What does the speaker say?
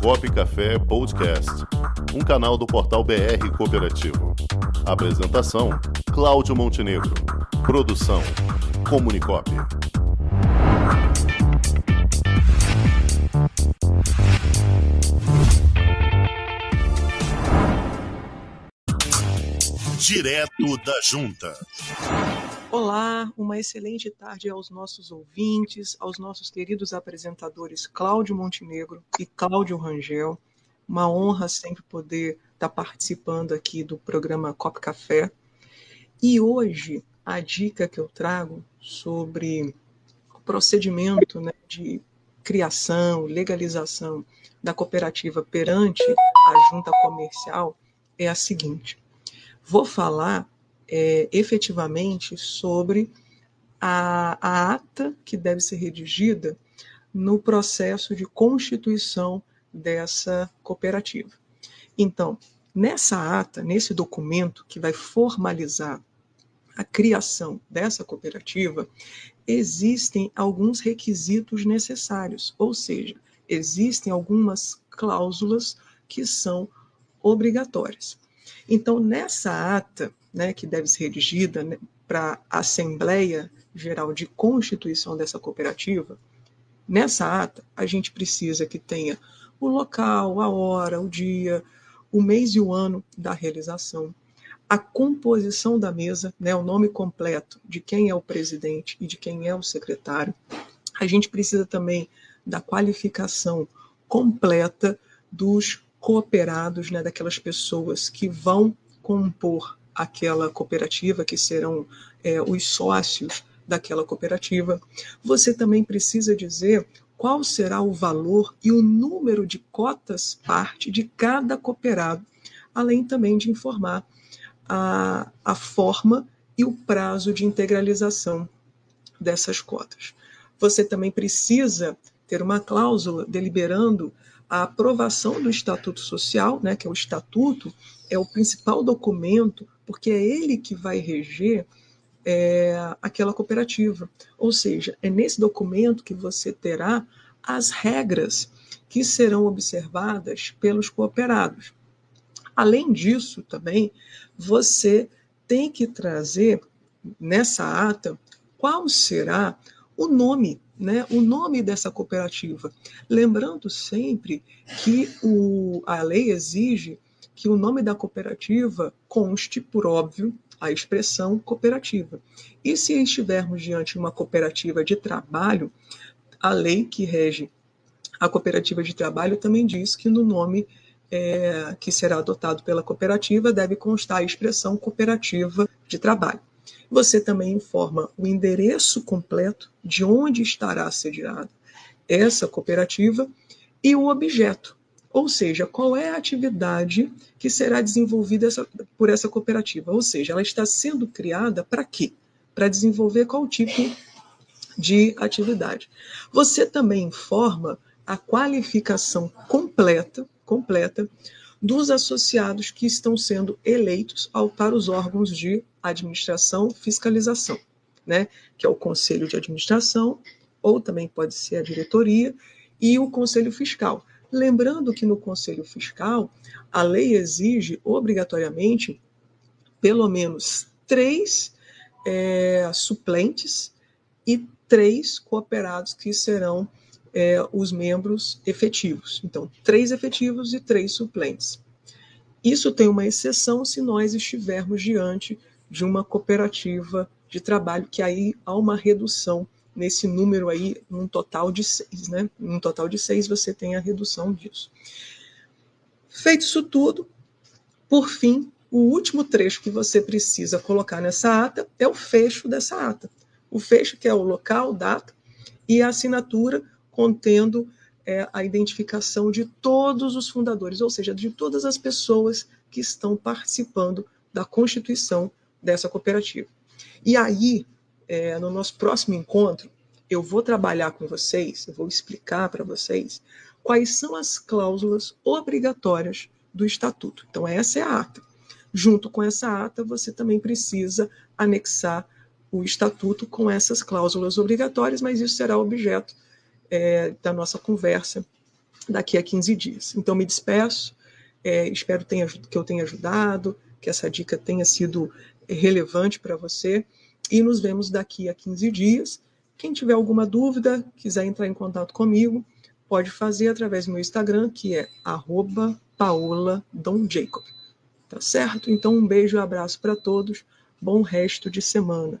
Cop Café Podcast, um canal do portal BR Cooperativo. Apresentação: Cláudio Montenegro. Produção: Comunicop. Direto da Junta. Olá, uma excelente tarde aos nossos ouvintes, aos nossos queridos apresentadores Cláudio Montenegro e Cláudio Rangel. Uma honra sempre poder estar participando aqui do programa Cop Café. E hoje a dica que eu trago sobre o procedimento né, de criação, legalização da cooperativa perante a junta comercial é a seguinte: vou falar é, efetivamente sobre a, a ata que deve ser redigida no processo de constituição dessa cooperativa. Então, nessa ata, nesse documento que vai formalizar a criação dessa cooperativa, existem alguns requisitos necessários, ou seja, existem algumas cláusulas que são obrigatórias. Então, nessa ata, né, que deve ser redigida né, para a Assembleia Geral de Constituição dessa cooperativa, nessa ata a gente precisa que tenha o local, a hora, o dia, o mês e o ano da realização, a composição da mesa, né, o nome completo de quem é o presidente e de quem é o secretário. A gente precisa também da qualificação completa dos cooperados, né, daquelas pessoas que vão compor aquela cooperativa, que serão é, os sócios daquela cooperativa. Você também precisa dizer qual será o valor e o número de cotas parte de cada cooperado, além também de informar a, a forma e o prazo de integralização dessas cotas. Você também precisa ter uma cláusula deliberando a aprovação do Estatuto Social, né, que é o estatuto, é o principal documento porque é ele que vai reger é, aquela cooperativa. Ou seja, é nesse documento que você terá as regras que serão observadas pelos cooperados. Além disso, também, você tem que trazer nessa ata qual será o nome, né, o nome dessa cooperativa. Lembrando sempre que o, a lei exige que o nome da cooperativa conste, por óbvio, a expressão cooperativa. E se estivermos diante de uma cooperativa de trabalho, a lei que rege a cooperativa de trabalho também diz que no nome é, que será adotado pela cooperativa deve constar a expressão cooperativa de trabalho. Você também informa o endereço completo de onde estará sediada essa cooperativa e o objeto ou seja, qual é a atividade que será desenvolvida essa, por essa cooperativa? Ou seja, ela está sendo criada para quê? Para desenvolver qual tipo de atividade. Você também informa a qualificação completa, completa dos associados que estão sendo eleitos ao, para os órgãos de administração fiscalização, né? que é o conselho de administração, ou também pode ser a diretoria, e o conselho fiscal. Lembrando que no Conselho Fiscal, a lei exige obrigatoriamente pelo menos três é, suplentes e três cooperados que serão é, os membros efetivos. Então, três efetivos e três suplentes. Isso tem uma exceção se nós estivermos diante de uma cooperativa de trabalho, que aí há uma redução nesse número aí, num total de seis, né? Num total de seis, você tem a redução disso. Feito isso tudo, por fim, o último trecho que você precisa colocar nessa ata é o fecho dessa ata. O fecho, que é o local, data, e a assinatura contendo é, a identificação de todos os fundadores, ou seja, de todas as pessoas que estão participando da constituição dessa cooperativa. E aí, é, no nosso próximo encontro, eu vou trabalhar com vocês, eu vou explicar para vocês quais são as cláusulas obrigatórias do estatuto. Então, essa é a ata. Junto com essa ata, você também precisa anexar o estatuto com essas cláusulas obrigatórias, mas isso será objeto é, da nossa conversa daqui a 15 dias. Então, me despeço, é, espero tenha, que eu tenha ajudado, que essa dica tenha sido relevante para você, e nos vemos daqui a 15 dias. Quem tiver alguma dúvida, quiser entrar em contato comigo, pode fazer através do meu Instagram, que é paoladonjacob. Tá certo? Então, um beijo e um abraço para todos. Bom resto de semana.